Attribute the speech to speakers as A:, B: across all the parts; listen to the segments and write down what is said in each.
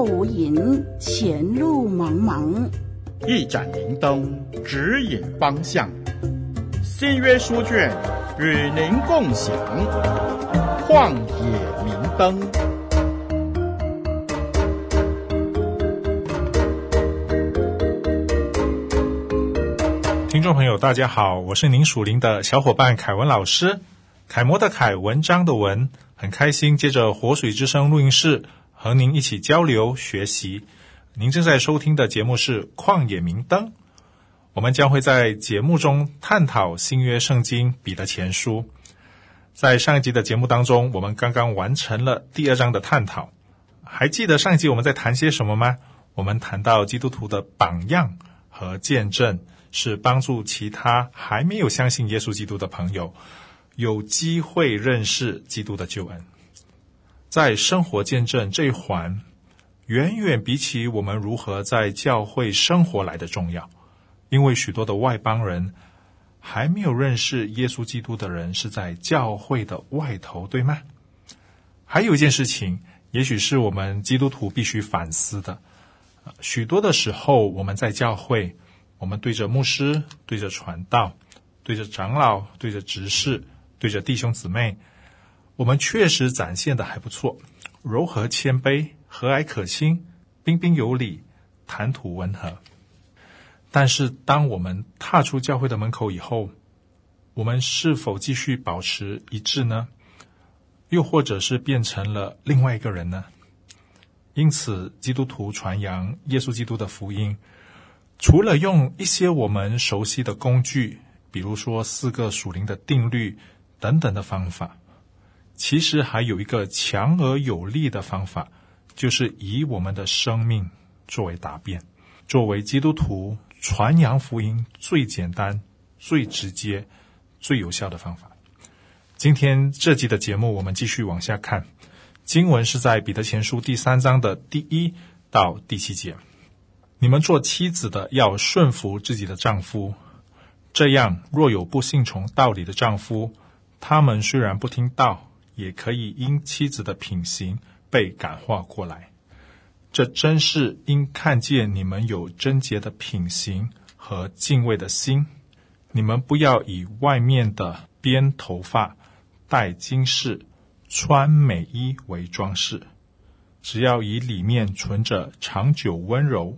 A: 后无影，前路茫茫。
B: 一盏明灯指引方向，新约书卷与您共享。旷野明灯。
C: 听众朋友，大家好，我是您属灵的小伙伴凯文老师。楷模的楷，文章的文，很开心，借着活水之声录音室和您一起交流学习。您正在收听的节目是《旷野明灯》，我们将会在节目中探讨新约圣经彼得前书。在上一集的节目当中，我们刚刚完成了第二章的探讨。还记得上一集我们在谈些什么吗？我们谈到基督徒的榜样和见证，是帮助其他还没有相信耶稣基督的朋友。有机会认识基督的救恩，在生活见证这一环，远远比起我们如何在教会生活来的重要。因为许多的外邦人还没有认识耶稣基督的人是在教会的外头，对吗？还有一件事情，也许是我们基督徒必须反思的。许多的时候，我们在教会，我们对着牧师、对着传道、对着长老、对着执事。对着弟兄姊妹，我们确实展现的还不错，柔和谦卑、和蔼可亲、彬彬有礼、谈吐温和。但是，当我们踏出教会的门口以后，我们是否继续保持一致呢？又或者是变成了另外一个人呢？因此，基督徒传扬耶稣基督的福音，除了用一些我们熟悉的工具，比如说四个属灵的定律。等等的方法，其实还有一个强而有力的方法，就是以我们的生命作为答辩，作为基督徒传扬福音最简单、最直接、最有效的方法。今天这集的节目，我们继续往下看，经文是在彼得前书第三章的第一到第七节。你们做妻子的要顺服自己的丈夫，这样若有不信从道理的丈夫，他们虽然不听道，也可以因妻子的品行被感化过来。这真是因看见你们有贞洁的品行和敬畏的心。你们不要以外面的编头发、戴金饰、穿美衣为装饰，只要以里面存着长久温柔、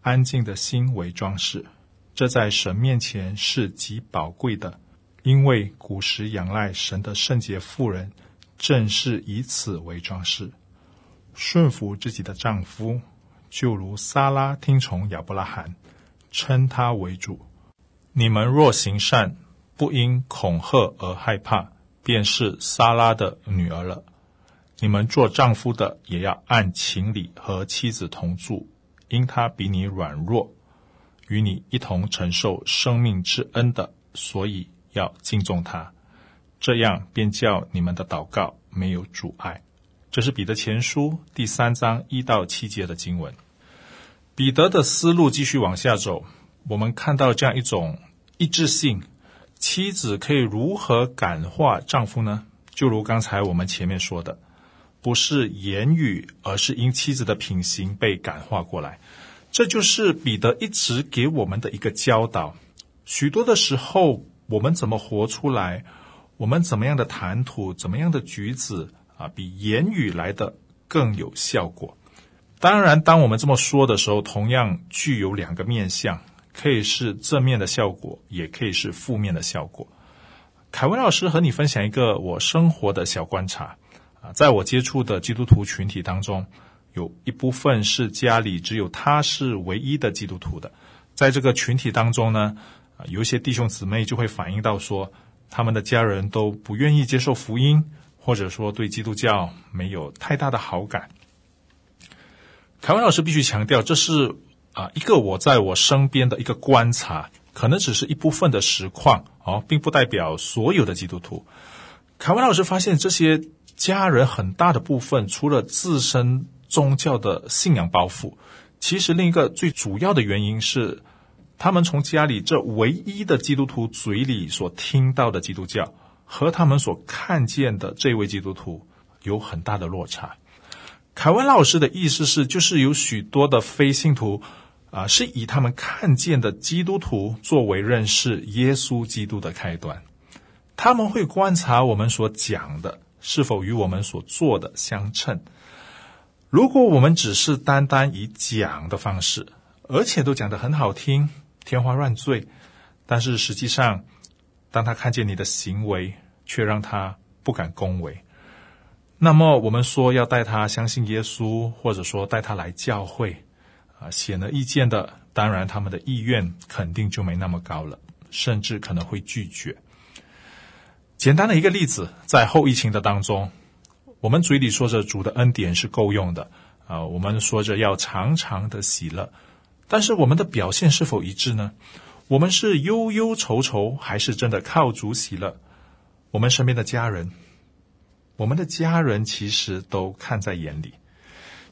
C: 安静的心为装饰。这在神面前是极宝贵的。因为古时仰赖神的圣洁妇人，正是以此为装饰，顺服自己的丈夫，就如撒拉听从亚伯拉罕，称他为主。你们若行善，不因恐吓而害怕，便是撒拉的女儿了。你们做丈夫的，也要按情理和妻子同住，因她比你软弱，与你一同承受生命之恩的，所以。要敬重她，这样便叫你们的祷告没有阻碍。这是彼得前书第三章一到七节的经文。彼得的思路继续往下走，我们看到这样一种一致性：妻子可以如何感化丈夫呢？就如刚才我们前面说的，不是言语，而是因妻子的品行被感化过来。这就是彼得一直给我们的一个教导。许多的时候。我们怎么活出来？我们怎么样的谈吐，怎么样的举止啊，比言语来的更有效果。当然，当我们这么说的时候，同样具有两个面向，可以是正面的效果，也可以是负面的效果。凯文老师和你分享一个我生活的小观察啊，在我接触的基督徒群体当中，有一部分是家里只有他是唯一的基督徒的，在这个群体当中呢。啊有一些弟兄姊妹就会反映到说，他们的家人都不愿意接受福音，或者说对基督教没有太大的好感。凯文老师必须强调，这是啊一个我在我身边的一个观察，可能只是一部分的实况哦，并不代表所有的基督徒。凯文老师发现，这些家人很大的部分，除了自身宗教的信仰包袱，其实另一个最主要的原因是。他们从家里这唯一的基督徒嘴里所听到的基督教，和他们所看见的这位基督徒有很大的落差。凯文老师的意思是，就是有许多的非信徒啊，是以他们看见的基督徒作为认识耶稣基督的开端。他们会观察我们所讲的是否与我们所做的相称。如果我们只是单单以讲的方式，而且都讲得很好听，天花乱坠，但是实际上，当他看见你的行为，却让他不敢恭维，那么我们说要带他相信耶稣，或者说带他来教会，啊，显而易见的，当然他们的意愿肯定就没那么高了，甚至可能会拒绝。简单的一个例子，在后疫情的当中。我们嘴里说着主的恩典是够用的，啊，我们说着要常常的喜乐，但是我们的表现是否一致呢？我们是忧忧愁愁，还是真的靠主喜乐？我们身边的家人，我们的家人其实都看在眼里。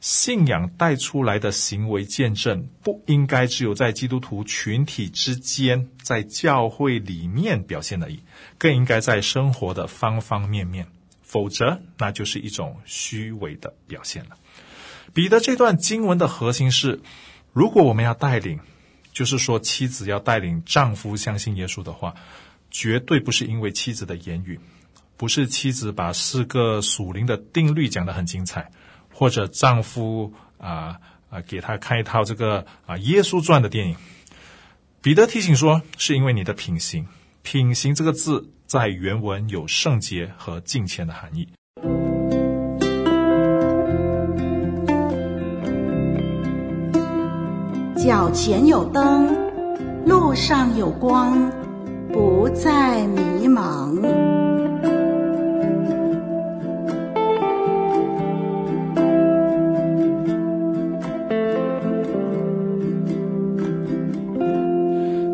C: 信仰带出来的行为见证，不应该只有在基督徒群体之间，在教会里面表现而已，更应该在生活的方方面面。否则，那就是一种虚伪的表现了。彼得这段经文的核心是：如果我们要带领，就是说妻子要带领丈夫相信耶稣的话，绝对不是因为妻子的言语，不是妻子把四个属灵的定律讲得很精彩，或者丈夫啊啊、给他看一套这个啊耶稣传的电影。彼得提醒说，是因为你的品行。品行这个字。在原文有圣洁和敬虔的含义。
A: 脚前有灯，路上有光，不再迷茫。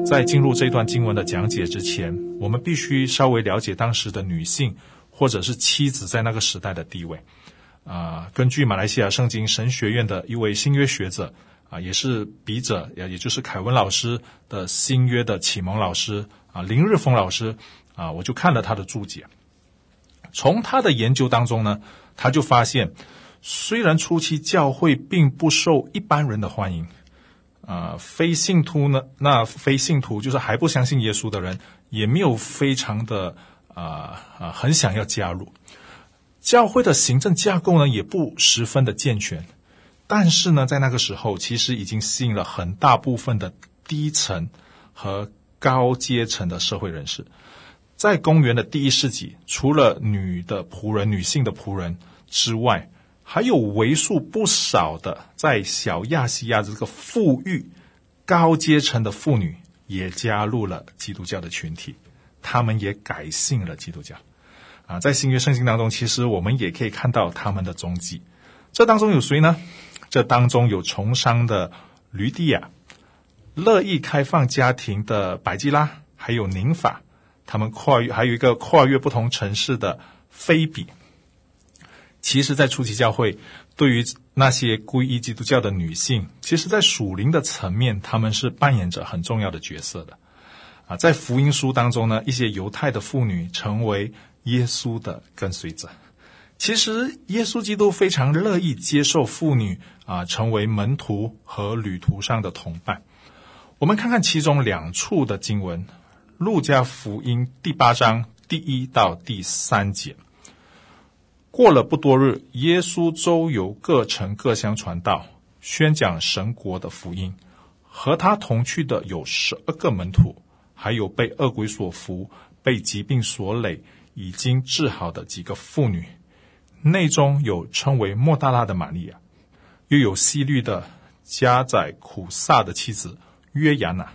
C: 在进入这段经文的讲解之前，我们必须稍微了解当时的女性或者是妻子在那个时代的地位。啊、根据马来西亚圣经神学院的一位新约学者啊、也是笔者，也也就是凯文老师的新约的启蒙老师啊、林日峰老师啊、我就看了他的注解。从他的研究当中呢，他就发现，虽然初期教会并不受一般人的欢迎。啊、非信徒呢？那非信徒就是还不相信耶稣的人，也没有非常的啊啊、很想要加入教会的行政架构呢，也不十分的健全。但是呢，在那个时候，其实已经吸引了很大部分的低层和高阶层的社会人士。在公元的第一世纪，除了女的仆人、女性的仆人之外，还有为数不少的在小亚细亚的这个富裕高阶层的妇女也加入了基督教的群体，他们也改信了基督教。啊，在新约圣经当中，其实我们也可以看到他们的踪迹。这当中有谁呢？这当中有从商的吕底亚，乐意开放家庭的百基拉，还有宁法，他们跨越还有一个跨越不同城市的菲比。其实，在初期教会，对于那些皈依基督教的女性，其实，在属灵的层面，他们是扮演着很重要的角色的。啊，在福音书当中呢，一些犹太的妇女成为耶稣的跟随者。其实，耶稣基督非常乐意接受妇女啊，成为门徒和旅途上的同伴。我们看看其中两处的经文，《路加福音》第八章第一到第三节。过了不多日，耶稣周游各城各乡传道，宣讲神国的福音。和他同去的有十二个门徒，还有被恶鬼所附、被疾病所累、已经治好的几个妇女。内中有称为莫大拉的玛利亚，又有希律的家宰苦撒的妻子约亚娜，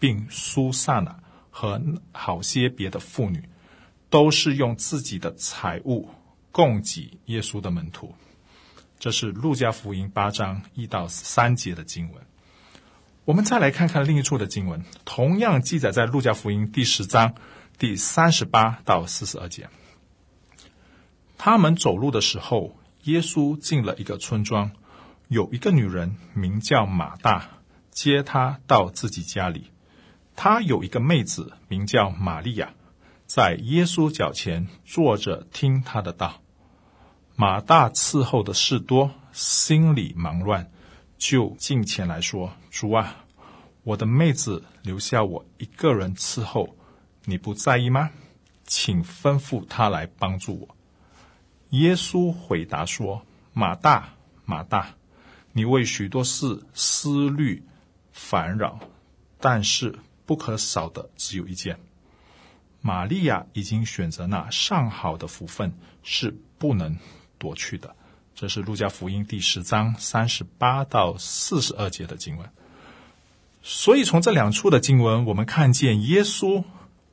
C: 并苏萨娜和好些别的妇女，都是用自己的财物。供给耶稣的门徒，这是路加福音八章一到三节的经文。我们再来看看另一处的经文，同样记载在路加福音第十章第三十八到四十二节。他们走路的时候，耶稣进了一个村庄，有一个女人名叫马大，接他到自己家里。他有一个妹子名叫玛利亚。在耶稣脚前坐着听他的道，马大伺候的事多，心里忙乱，就近前来说：“主啊，我的妹子留下我一个人伺候，你不在意吗？请吩咐她来帮助我。”耶稣回答说：“马大，马大，你为许多事思虑烦扰，但是不可少的只有一件。玛利亚已经选择那上好的福分，是不能夺去的。”这是路加福音第十章三十八到四十二节的经文。所以从这两处的经文，我们看见耶稣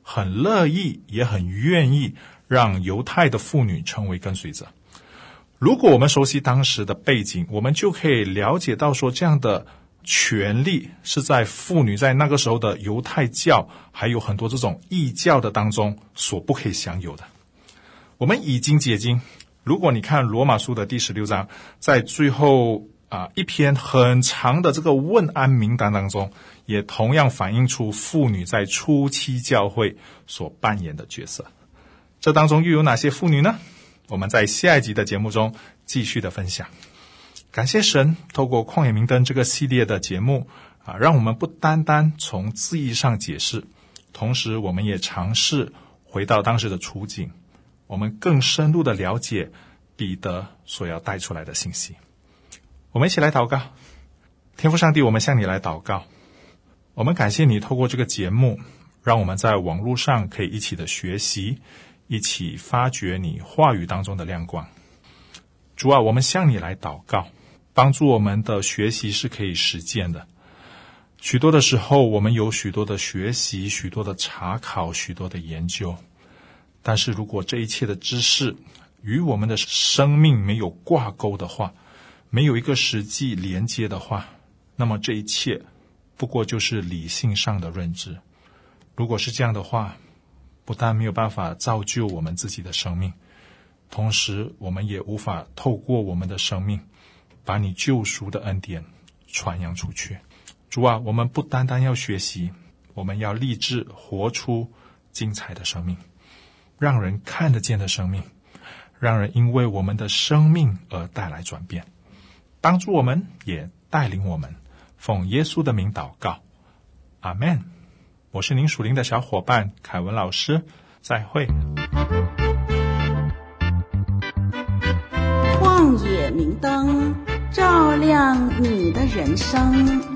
C: 很乐意，也很愿意。让犹太的妇女成为跟随者。如果我们熟悉当时的背景，我们就可以了解到说，这样的权利是在妇女在那个时候的犹太教，还有很多这种异教的当中所不可以享有的。我们已经解经，如果你看罗马书的第十六章，在最后啊一篇很长的这个问安名单当中，也同样反映出妇女在初期教会所扮演的角色。这当中又有哪些妇女呢？我们在下一集的节目中继续的分享。感谢神，透过旷野明灯这个系列的节目啊，让我们不单单从字义上解释，同时我们也尝试回到当时的处境，我们更深入的了解彼得所要带出来的信息。我们一起来祷告，天父上帝，我们向你来祷告，我们感谢你透过这个节目，让我们在网络上可以一起的学习。一起发掘你话语当中的亮光，主啊，我们向你来祷告，帮助我们的学习是可以实践的。许多的时候，我们有许多的学习，许多的查考，许多的研究，但是如果这一切的知识与我们的生命没有挂钩的话，没有一个实际连接的话，那么这一切不过就是理性上的认知。如果是这样的话，不但没有办法造就我们自己的生命，同时我们也无法透过我们的生命，把你救赎的恩典传扬出去。主啊，我们不单单要学习，我们要立志活出精彩的生命，让人看得见的生命，让人因为我们的生命而带来转变。帮助我们，也带领我们，奉耶稣的名祷告，阿门。我是您属灵的小伙伴凯文老师，再会。
A: 旷野明灯照亮你的人生。